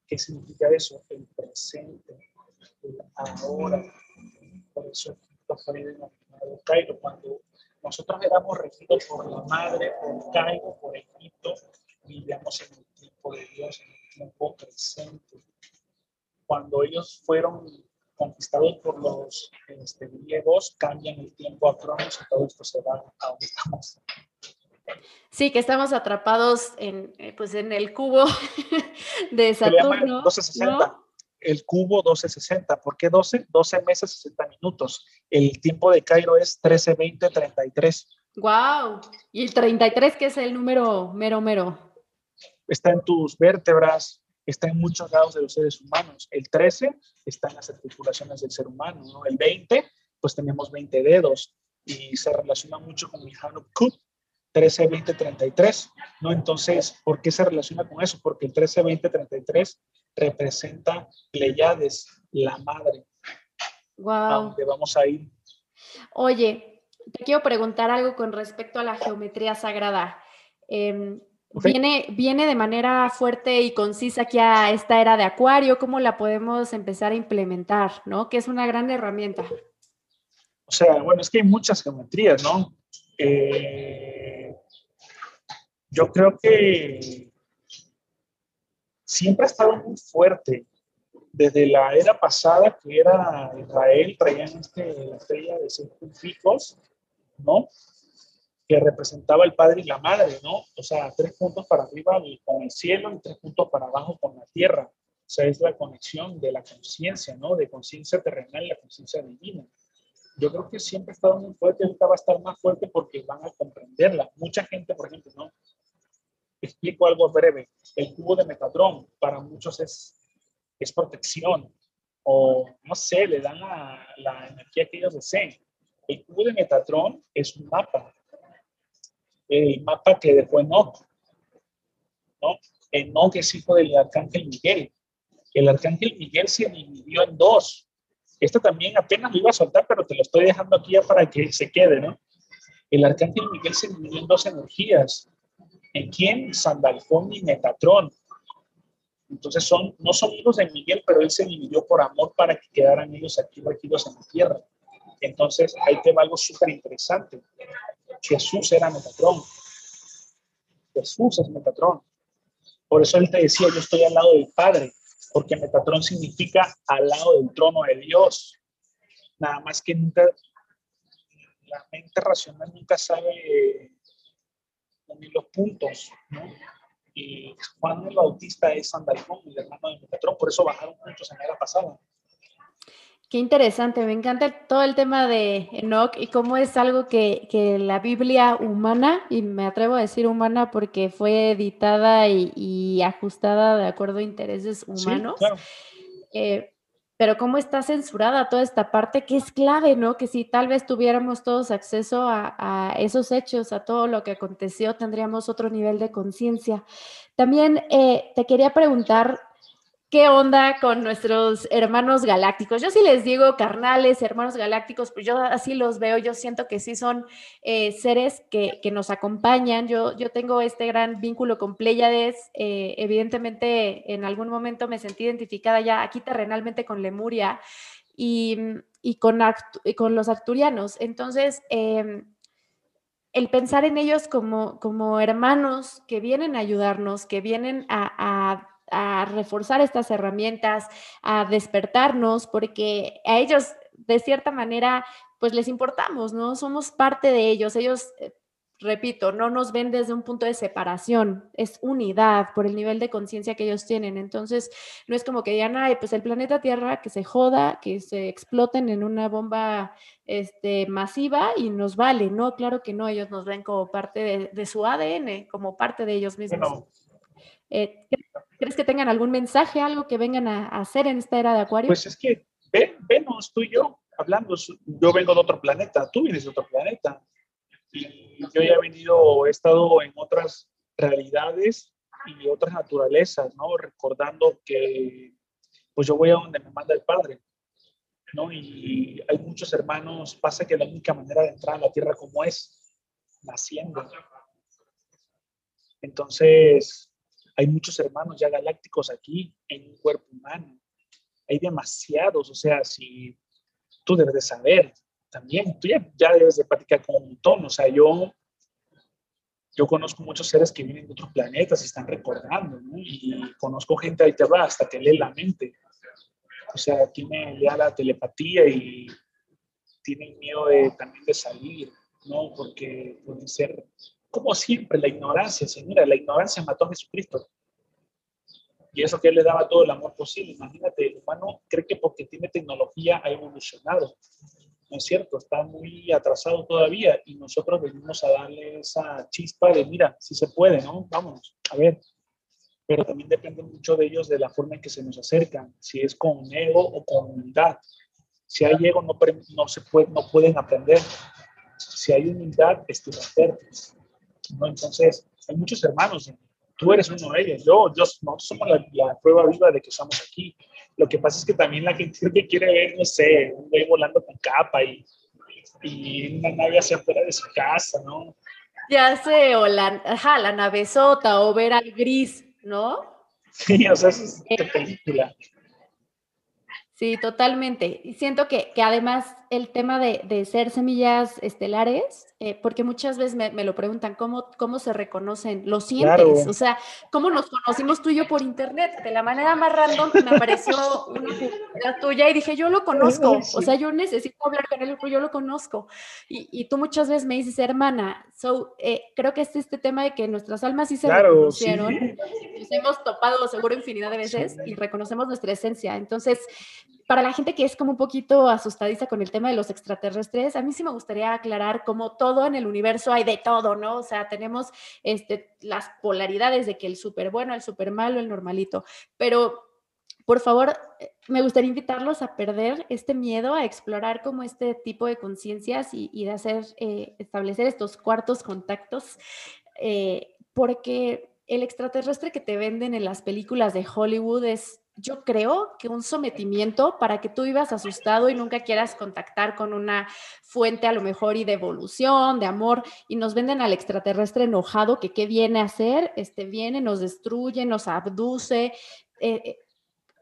¿Qué significa eso? El presente ahora. Por eso fue denominado Cairo. Cuando nosotros éramos regidos por la madre, por Cairo, por Egipto, vivíamos en el tiempo de Dios, en el tiempo presente. Cuando ellos fueron conquistados por los este, griegos, cambian el tiempo a Cronos y todo esto se va a donde estamos. Sí, que estamos atrapados en, eh, pues, en el cubo de Saturno. 1260. ¿no? El cubo 1260. ¿Por qué 12? 12 meses, 60 minutos. El tiempo de Cairo es 13, 20, 33. ¡Wow! Y el 33, que es el número mero, mero. Está en tus vértebras, está en muchos lados de los seres humanos. El 13 está en las articulaciones del ser humano. ¿no? El 20, pues tenemos 20 dedos y se relaciona mucho con mi Hanukkah 132033, ¿no? Entonces, ¿por qué se relaciona con eso? Porque el 132033 representa Pleiades, la madre. Wow. Vamos a ir. Oye, te quiero preguntar algo con respecto a la geometría sagrada. Em, viene, viene de manera fuerte y concisa aquí a esta era de Acuario, ¿cómo la podemos empezar a implementar? ¿no? Que es una gran herramienta. O sea, bueno, es que hay muchas geometrías, ¿no? Eh, yo creo que siempre ha estado muy fuerte. Desde la era pasada, que era Israel, traían este, la estrella de cinco fijos, ¿no? Que representaba el padre y la madre, ¿no? O sea, tres puntos para arriba con el cielo y tres puntos para abajo con la tierra. O sea, es la conexión de la conciencia, ¿no? De conciencia terrenal y la conciencia divina. Yo creo que siempre ha estado muy fuerte, ahorita va a estar más fuerte porque van a comprenderla. Mucha gente, por ejemplo, ¿no? Explico algo breve. El cubo de Metatron para muchos es, es protección o no sé, le dan la, la energía que ellos deseen. El cubo de Metatron es un mapa, el mapa que dejó Enoch. ¿no? Enoch es hijo del arcángel Miguel. El arcángel Miguel se dividió en dos. Esto también apenas lo iba a soltar, pero te lo estoy dejando aquí ya para que se quede, ¿no? El arcángel Miguel se dividió en dos energías. ¿En quién? Sandalfón y Metatrón. Entonces son, no son hijos de Miguel, pero él se dividió por amor para que quedaran ellos aquí regidos en la tierra. Entonces ahí te va algo súper interesante. Jesús era Metatrón. Jesús es Metatrón. Por eso él te decía, yo estoy al lado del Padre, porque Metatrón significa al lado del trono de Dios. Nada más que nunca, la mente racional nunca sabe unir los puntos, ¿no? Y Juan el Bautista es Sandalfón, el hermano de Metatrón, por eso bajaron juntos en la era pasada. Qué interesante, me encanta todo el tema de Enoch y cómo es algo que, que, la Biblia humana, y me atrevo a decir humana porque fue editada y, ajustada de acuerdo a intereses humanos, eh, pero cómo está censurada toda esta parte que es clave, ¿no? Que si tal vez tuviéramos todos acceso a, esos hechos, a todo lo que aconteció, tendríamos otro nivel de conciencia. También eh, te quería preguntar ¿Qué onda con nuestros hermanos galácticos? Yo sí les digo carnales, hermanos galácticos, pues yo así los veo, yo siento que sí son eh, seres que, nos acompañan. Yo, yo tengo este gran vínculo con Pléyades. Eh, evidentemente, en algún momento me sentí identificada ya aquí terrenalmente con Lemuria y, con, con, los arturianos. Entonces, em, el pensar en ellos como, como hermanos que vienen a ayudarnos, que vienen a reforzar estas herramientas, a despertarnos, porque a ellos, de cierta manera, pues les importamos, ¿no? Somos parte de ellos. Ellos, eh, repito, no nos ven desde un punto de separación, es unidad por el nivel de conciencia que ellos tienen. Entonces, no es como que digan, ay, pues el planeta Tierra que se joda, que se exploten en una bomba este, masiva y nos vale. No, claro que no, ellos nos ven como parte de, su ADN, como parte de ellos mismos. Eh, ¿Crees que tengan algún mensaje, algo que vengan a, hacer en esta era de Acuario? Pues es que ven, venos tú y yo hablando. Yo vengo de otro planeta, tú vienes de otro planeta. Y yo ya he venido, he estado en otras realidades y otras naturalezas, ¿no? Recordando que pues yo voy a donde me manda el Padre, ¿no? Y hay muchos hermanos, pasa que la única manera de entrar a la Tierra como es, naciendo. Entonces, hay muchos hermanos ya galácticos aquí en un cuerpo humano. Hay demasiados, o sea, si tú debes de saber también, tú ya, debes de platicar con un montón, o sea, yo, yo conozco muchos seres que vienen de otros planetas y están recordando, ¿no? Y conozco gente ahí te va hasta que lee la mente. O sea, tiene ya la telepatía y tienen miedo de, también de salir, ¿no? Porque pueden ser como siempre, la ignorancia, señora, la ignorancia mató a Jesucristo. Y eso que él le daba todo el amor posible. Imagínate, el humano cree que porque tiene tecnología ha evolucionado. No es cierto, está muy atrasado todavía y nosotros venimos a darle esa chispa de, mira, si se puede, ¿no? Vámonos, a ver. Pero también depende mucho de ellos de la forma en que se nos acercan, si es con ego o con humildad. Si hay ego, no, no, se puede, no pueden aprender. Si hay humildad, estudian ¿no? Entonces, hay muchos hermanos, tú eres uno de ellos, yo, yo nosotros somos la, prueba viva de que estamos aquí. Lo que pasa es que también la gente que quiere ver, no sé, un güey volando con capa y, y una nave hacia afuera de su casa, ¿no? Ya sé, o la, ajá, la navezota, o ver al gris, ¿no? Sí, o sea, es de película. Sí, totalmente. Y siento que, que además el tema de, de ser semillas estelares, eh, porque muchas veces me, me, lo preguntan, ¿cómo, ¿cómo se reconocen? ¿Lo sientes? O sea, ¿cómo nos conocimos tú y yo por internet? De la manera más random me apareció una publicidad tuya y dije, yo lo conozco, o sea, yo necesito hablar con él, yo lo conozco. Y, y, tú muchas veces me dices, hermana, so, eh, creo que es este tema de que nuestras almas sí se reconocieron, nos hemos topado seguro infinidad de veces y reconocemos nuestra esencia. Entonces, para la gente que es como un poquito asustadiza con el tema de los extraterrestres, a mí sí me gustaría aclarar como todo en el universo hay de todo, ¿no? O sea, tenemos este, las polaridades de que el súper bueno, el súper malo, el normalito, pero por favor, eh, me gustaría invitarlos a perder este miedo, a explorar como este tipo de conciencias y, de hacer, eh, establecer estos cuartos contactos, eh, porque el extraterrestre que te venden en las películas de Hollywood es, yo creo, que un sometimiento para que tú vivas asustado y nunca quieras contactar con una fuente a lo mejor y de evolución, de amor, y nos venden al extraterrestre enojado que qué viene a hacer, este viene, nos destruye, nos abduce. Eh, eh,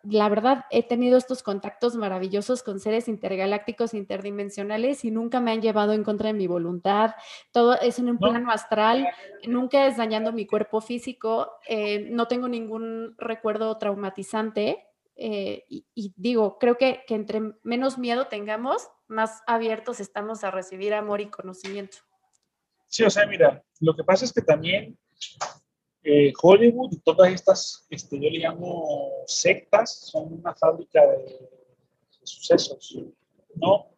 la verdad, he tenido estos contactos maravillosos con seres intergalácticos, interdimensionales y nunca me han llevado en contra de mi voluntad. Todo es en un plano astral, nunca es dañando mi cuerpo físico, eh, no tengo ningún recuerdo traumatizante. Eh, y, digo, creo que, que entre menos miedo tengamos, más abiertos estamos a recibir amor y conocimiento. Sí, o sea, mira, lo que pasa es que también eh, Hollywood y todas estas, este, yo le llamo sectas, son una fábrica de, sucesos, ¿no?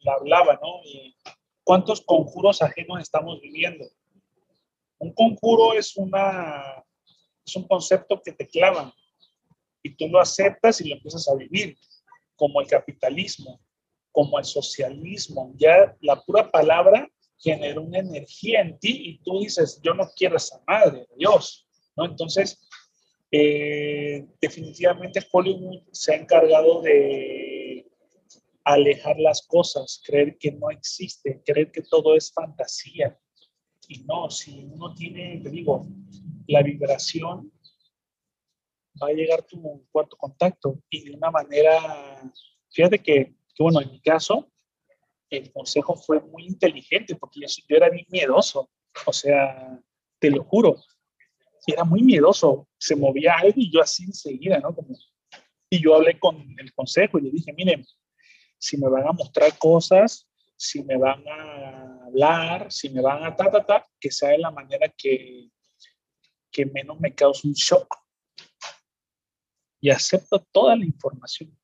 La hablaba, ¿no? ¿Cuántos conjuros ajenos estamos viviendo? Un conjuro es, una, es un concepto que te clavan y tú lo aceptas y lo empiezas a vivir, como el capitalismo, como el socialismo. Ya la pura palabra genera una energía en ti y tú dices, yo no quiero esa madre, Dios, ¿no? Entonces, eh, definitivamente Hollywood se ha encargado de alejar las cosas, creer que no existe, creer que todo es fantasía. Y no, si uno tiene, te digo, la vibración, va a llegar tu cuarto contacto y de una manera, fíjate que, que bueno, en mi caso, el consejo fue muy inteligente porque yo, era bien miedoso, o sea, te lo juro, era muy miedoso, se movía algo y yo así enseguida, ¿no? Y yo hablé con el consejo y le dije, miren, si me van a mostrar cosas, si me van a hablar, si me van a ta, ta, ta, que sea de la manera que, que menos me cause un shock. Y acepto toda la información.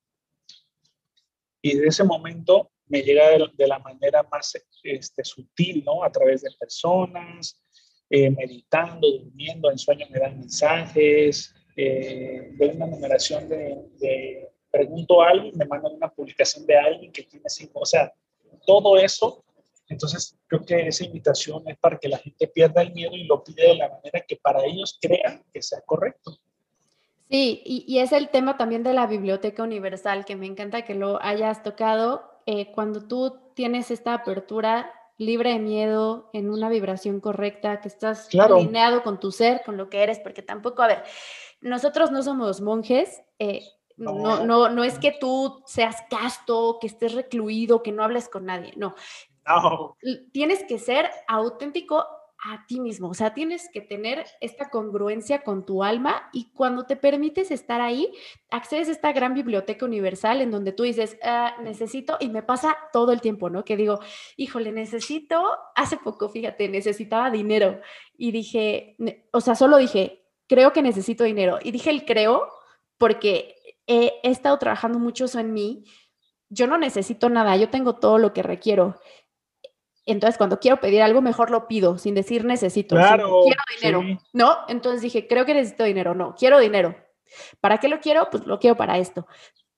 Y de ese momento me llega de, la manera más este, sutil, ¿no? A través de personas, eh, meditando, durmiendo, en sueño me dan mensajes, eh, doy una numeración de, pregunto algo y me mandan una publicación de alguien que tiene cinco, o sea, todo eso. Entonces, creo que esa invitación es para que la gente pierda el miedo y lo pide de la manera que para ellos crean que sea correcto. Sí, y, y, es el tema también de la Biblioteca Universal, que me encanta que lo hayas tocado. Eh, cuando tú tienes esta apertura libre de miedo, en una vibración correcta, que estás alineado con tu ser, con lo que eres, porque tampoco, a ver, nosotros no somos monjes, eh, no, no, no es que tú seas casto, que estés recluido, que no hables con nadie, no. No. Tienes que ser auténtico a ti mismo. O sea, tienes que tener esta congruencia con tu alma y cuando te permites estar ahí, accedes a esta gran biblioteca universal en donde tú dices, ah, necesito, y me pasa todo el tiempo, ¿no? Que digo, híjole, necesito, hace poco, fíjate, necesitaba dinero y dije, o sea, solo dije, creo que necesito dinero. Y dije el creo porque he, he estado trabajando mucho eso en mí. Yo no necesito nada, yo tengo todo lo que requiero entonces, cuando quiero pedir algo, mejor lo pido, sin decir necesito. Claro. quiero dinero. ¿No? Entonces dije, creo que necesito dinero. No, quiero dinero. ¿Para qué lo quiero? Pues lo quiero para esto.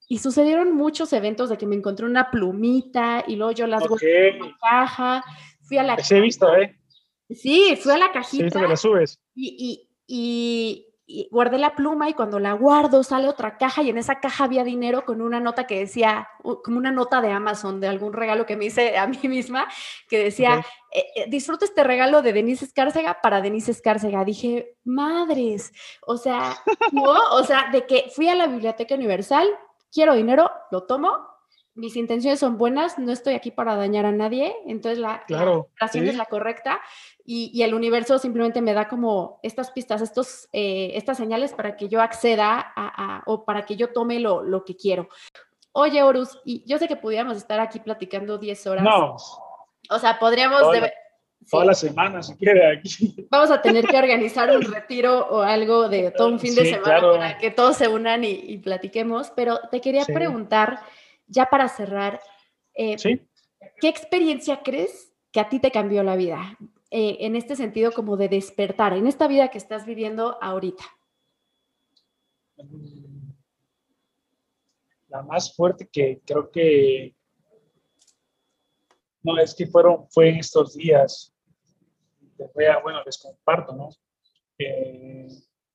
Y sucedieron muchos eventos de que me encontré una plumita y luego yo las okay. en la caja. Fui a la. He visto, ¿eh? Sí, fui a la cajita. Sí, visto que la subes. y, y y guardé la pluma y cuando la guardo sale otra caja y en esa caja había dinero con una nota que decía, como una nota de Amazon, de algún regalo que me hice a mí misma, que decía, eh, eh, disfruta este regalo de Denise Escárcega para Denise Escárcega. Dije, madres, o sea, ¿no? O sea, de que fui a la Biblioteca Universal, quiero dinero, lo tomo, mis intenciones son buenas, no estoy aquí para dañar a nadie, entonces la, claro, es la correcta y, el universo simplemente me da como estas pistas, estos, eh, estas señales para que yo acceda a, o para que yo tome lo, lo, que quiero. Oye, Horus, y yo sé que pudiéramos estar aquí platicando 10 horas. No. O sea, podríamos... Toda, toda la semana, si quiere, aquí. Vamos a tener que organizar un retiro o algo de todo un fin de semana para que todos se unan y, platiquemos, pero te quería preguntar, ya para cerrar, eh, ¿qué experiencia crees que a ti te cambió la vida? Eh, en este sentido como de despertar, en esta vida que estás viviendo ahorita? La más fuerte que creo que no es que fueron fue en estos días. bueno, les comparto, ¿no? Eh,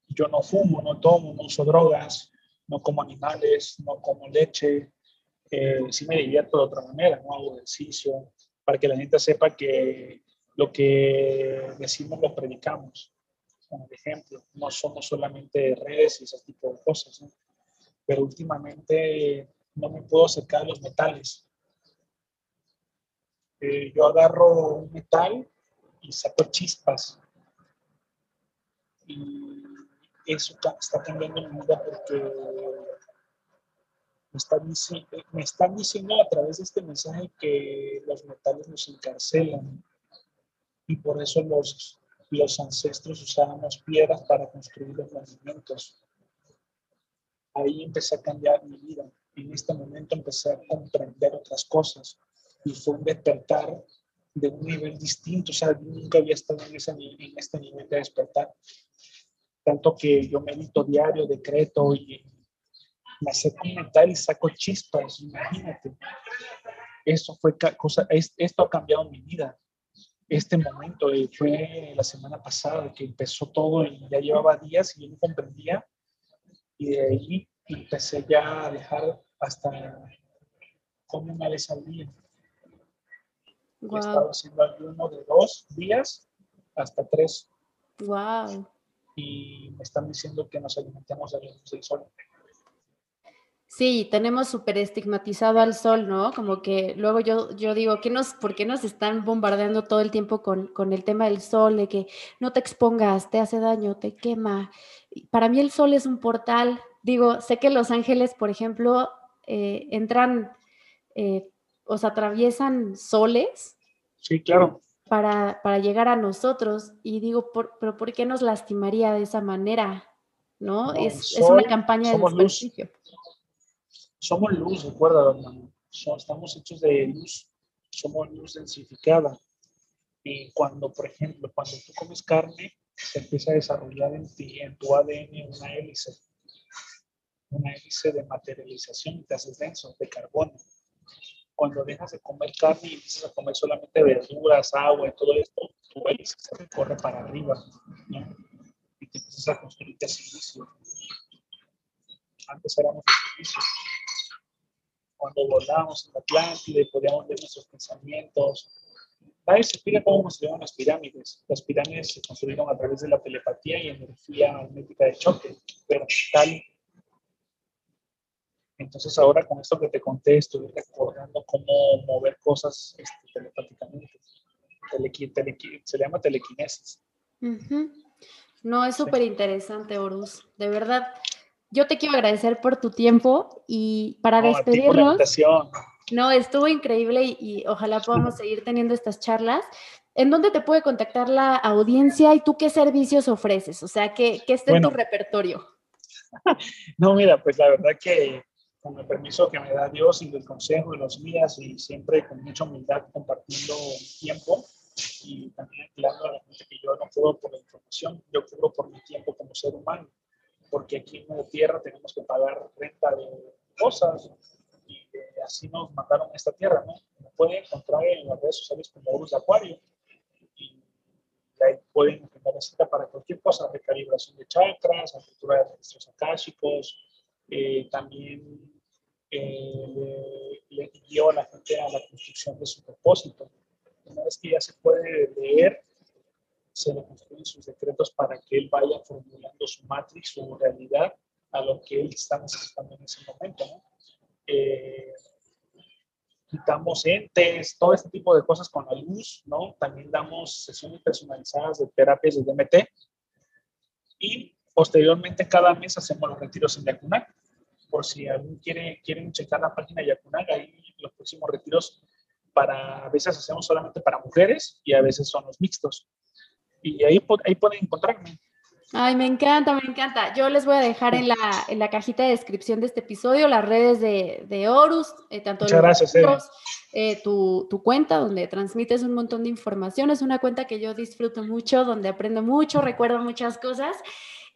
yo no fumo, no tomo, no uso drogas, no como animales, no como leche. Eh, sí me divierto de otra manera, no hago ejercicio, para que la gente sepa que lo que decimos lo predicamos. Como ejemplo, no somos solamente redes y ese tipo de cosas. Pero últimamente no me puedo acercar a los metales. Eh, yo agarro un metal y saco chispas. Y eso está cambiando mi vida porque me están, me están diciendo a través de este mensaje que los metales nos encarcelan y por eso los, los ancestros usábamos piedras para construir los monumentos. Ahí empecé a cambiar mi vida. En este momento empecé a comprender otras cosas y fue un despertar de un nivel distinto. O sea, nunca había estado en, ese, en este nivel de despertar. Tanto que yo medito diario, decreto y me acerco mental y saco chispas, imagínate. Eso fue cosa, esto ha cambiado mi vida este momento eh, fue la semana pasada que empezó todo y ya llevaba días y yo no comprendía y de ahí empecé ya a dejar hasta como una vez al día. Wow. He estado haciendo ayuno de dos días hasta tres. Wow. Y me están diciendo que nos alimentemos de la luz del sol. Sí, tenemos súper estigmatizado al sol, ¿no? Como que luego yo, yo digo, ¿qué nos, ¿por qué nos están bombardeando todo el tiempo con, con, el tema del sol, de que no te expongas, te hace daño, te quema? Para mí el sol es un portal. Digo, sé que los ángeles, por ejemplo, eh, entran, eh, o sea, atraviesan soles. Sí, claro. Para, para llegar a nosotros. Y digo, pero ¿por qué nos lastimaría de esa manera? ¿No? es, es, una campaña de desprestigio. Somos luz, recuerda, hermano. estamos hechos de luz, somos luz densificada. Y cuando, por ejemplo, cuando tú comes carne, se empieza a desarrollar en ti, en tu ADN, una hélice, una hélice de materialización y te haces denso, de carbono. Cuando dejas de comer carne y empiezas a comer solamente verduras, agua y todo esto, tu hélice se recorre para arriba, ¿no? Y te empiezas a construir de silicio. Antes éramos de silicio cuando volábamos en la Atlántida y podíamos ver nuestros pensamientos. Nadie se explica cómo construyeron las pirámides. Las pirámides se construyeron a través de la telepatía y energía magnética de choque, pero tal. Entonces ahora con esto que te conté estoy recordando cómo mover cosas este, telepáticamente. se le llama telequinesis. No, es súper interesante, Horus. De verdad, yo te quiero agradecer por tu tiempo y para despedirnos. No, estuvo increíble y, ojalá podamos seguir teniendo estas charlas. ¿En dónde te puede contactar la audiencia y tú qué servicios ofreces? O sea, ¿qué, qué está en tu repertorio? No, mira, pues la verdad que con el permiso que me da Dios y del consejo y los mías y siempre con mucha humildad compartiendo tiempo y también aclarando a la gente que yo no cobro por la información, yo cobro por mi tiempo como ser humano porque aquí en la tierra tenemos que pagar renta de cosas y así nos mandaron a esta tierra, ¿no? Me pueden encontrar en las redes sociales como Horus de Acuario y ahí pueden encontrar cita para cualquier cosa, recalibración de chakras, apertura de registros akáshicos, eh, también eh, le, le a la gente a la construcción de su propósito. Una vez que ya se puede leer se le construyen sus decretos para que él vaya formulando su matrix, su realidad, a lo que él está necesitando en ese momento. ¿no? Eh, quitamos entes, todo este tipo de cosas con la luz, ¿no? También damos sesiones personalizadas de terapias de DMT y posteriormente cada mes hacemos los retiros en Yacunac. Por si alguien quiere quieren checar la página de Yacunac, ahí los próximos retiros para, a veces hacemos solamente para mujeres y a veces son los mixtos y ahí, ahí pueden encontrarme. Ay, me encanta, me encanta. Yo les voy a dejar en la, en la cajita de descripción de este episodio las redes de, de Horus, eh, tanto Muchas gracias, eh, tu, tu, cuenta donde transmites un montón de información. Es una cuenta que yo disfruto mucho, donde aprendo mucho, recuerdo muchas cosas.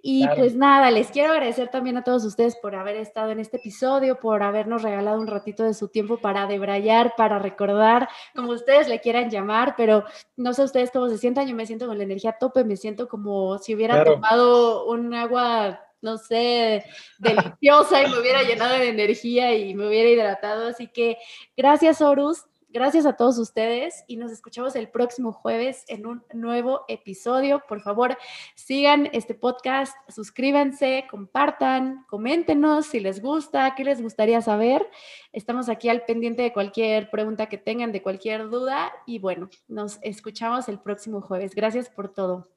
Y pues nada, les quiero agradecer también a todos ustedes por haber estado en este episodio, por habernos regalado un ratito de su tiempo para debrayar, para recordar, como ustedes le quieran llamar, pero no sé ustedes cómo se sientan, yo me siento con la energía a tope, me siento como si hubiera tomado un agua no sé, deliciosa y me hubiera llenado de energía y me hubiera hidratado. Así que gracias, Horus. Gracias a todos ustedes y nos escuchamos el próximo jueves en un nuevo episodio. Por favor, sigan este podcast, suscríbanse, compartan, coméntenos si les gusta, qué les gustaría saber. Estamos aquí al pendiente de cualquier pregunta que tengan, de cualquier duda y bueno, nos escuchamos el próximo jueves. Gracias por todo.